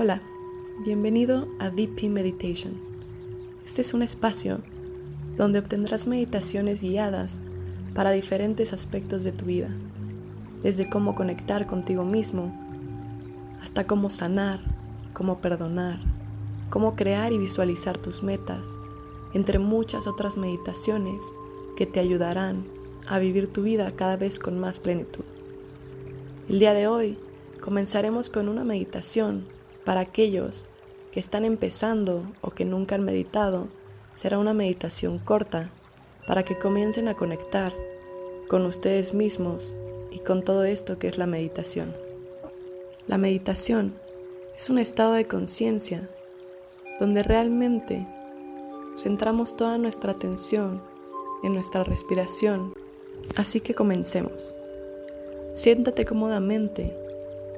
Hola, bienvenido a DP Meditation. Este es un espacio donde obtendrás meditaciones guiadas para diferentes aspectos de tu vida, desde cómo conectar contigo mismo hasta cómo sanar, cómo perdonar, cómo crear y visualizar tus metas, entre muchas otras meditaciones que te ayudarán a vivir tu vida cada vez con más plenitud. El día de hoy comenzaremos con una meditación para aquellos que están empezando o que nunca han meditado. Será una meditación corta para que comiencen a conectar con ustedes mismos y con todo esto que es la meditación. La meditación es un estado de conciencia donde realmente centramos toda nuestra atención en nuestra respiración. Así que comencemos. Siéntate cómodamente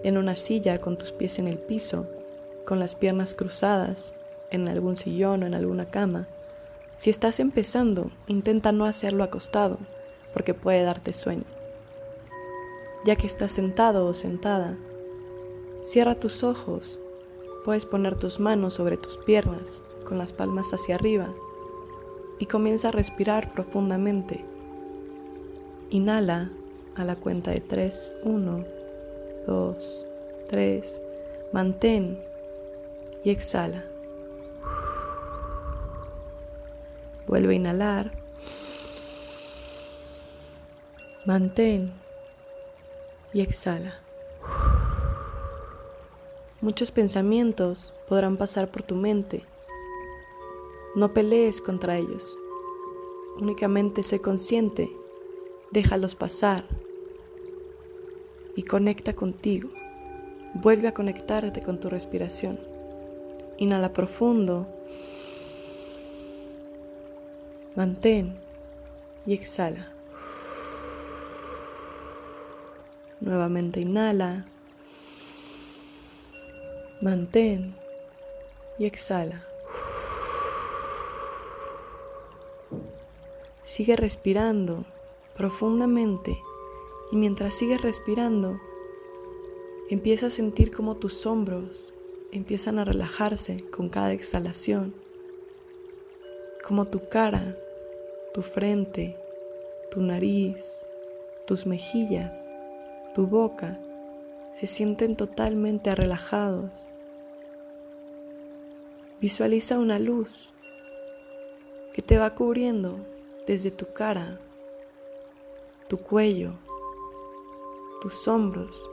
en una silla con tus pies en el piso con las piernas cruzadas, en algún sillón o en alguna cama. Si estás empezando, intenta no hacerlo acostado, porque puede darte sueño. Ya que estás sentado o sentada, cierra tus ojos. Puedes poner tus manos sobre tus piernas, con las palmas hacia arriba, y comienza a respirar profundamente. Inhala a la cuenta de 3, 1, 2, 3. Mantén y exhala. Vuelve a inhalar. Mantén y exhala. Muchos pensamientos podrán pasar por tu mente. No pelees contra ellos. Únicamente sé consciente. Déjalos pasar y conecta contigo. Vuelve a conectarte con tu respiración. Inhala profundo. Mantén y exhala. Nuevamente inhala. Mantén y exhala. Sigue respirando profundamente y mientras sigues respirando, empieza a sentir como tus hombros empiezan a relajarse con cada exhalación, como tu cara, tu frente, tu nariz, tus mejillas, tu boca se sienten totalmente relajados. Visualiza una luz que te va cubriendo desde tu cara, tu cuello, tus hombros,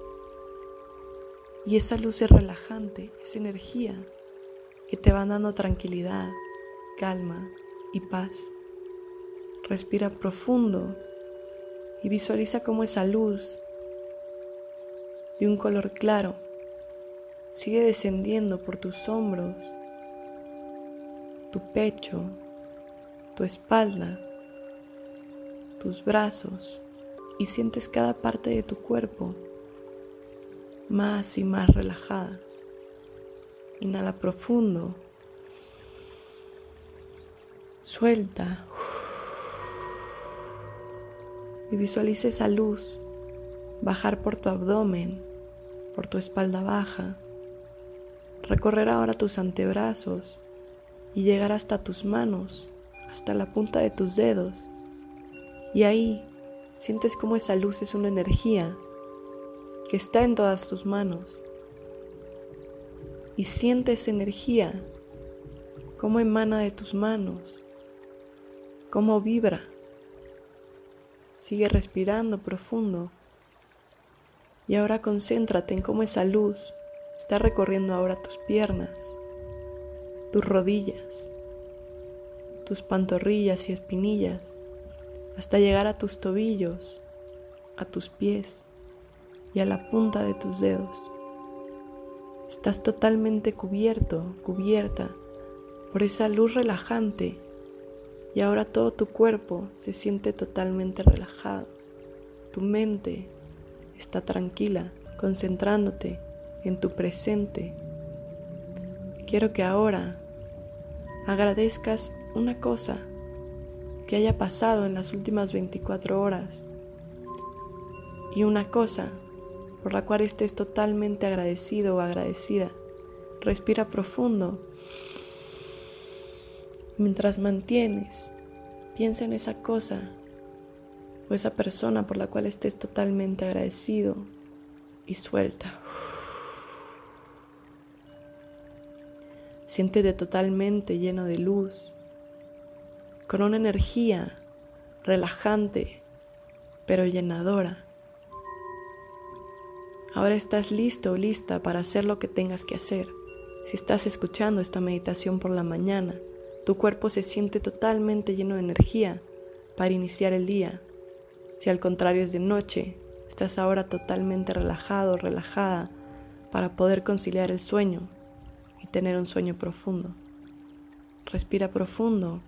y esa luz es relajante, es energía que te va dando tranquilidad, calma y paz. Respira profundo y visualiza cómo esa luz de un color claro sigue descendiendo por tus hombros, tu pecho, tu espalda, tus brazos y sientes cada parte de tu cuerpo más y más relajada. Inhala profundo. Suelta. Y visualiza esa luz bajar por tu abdomen, por tu espalda baja. Recorrer ahora tus antebrazos y llegar hasta tus manos, hasta la punta de tus dedos. Y ahí sientes como esa luz es una energía que está en todas tus manos. Y siente esa energía, cómo emana de tus manos, cómo vibra. Sigue respirando profundo. Y ahora concéntrate en cómo esa luz está recorriendo ahora tus piernas, tus rodillas, tus pantorrillas y espinillas, hasta llegar a tus tobillos, a tus pies y a la punta de tus dedos. Estás totalmente cubierto, cubierta por esa luz relajante y ahora todo tu cuerpo se siente totalmente relajado. Tu mente está tranquila, concentrándote en tu presente. Quiero que ahora agradezcas una cosa que haya pasado en las últimas 24 horas y una cosa por la cual estés totalmente agradecido o agradecida respira profundo. Mientras mantienes, piensa en esa cosa o esa persona por la cual estés totalmente agradecido y suelta. Siéntete totalmente lleno de luz, con una energía relajante, pero llenadora. Ahora estás listo o lista para hacer lo que tengas que hacer. Si estás escuchando esta meditación por la mañana, tu cuerpo se siente totalmente lleno de energía para iniciar el día. Si al contrario es de noche, estás ahora totalmente relajado, relajada para poder conciliar el sueño y tener un sueño profundo. Respira profundo.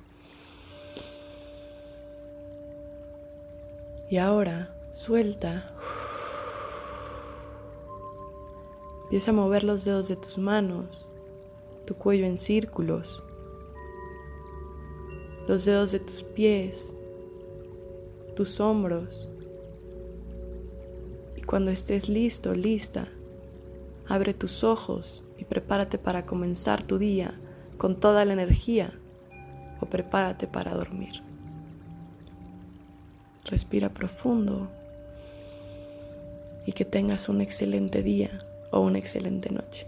Y ahora suelta. Empieza a mover los dedos de tus manos, tu cuello en círculos, los dedos de tus pies, tus hombros. Y cuando estés listo, lista, abre tus ojos y prepárate para comenzar tu día con toda la energía o prepárate para dormir. Respira profundo y que tengas un excelente día o una excelente noche.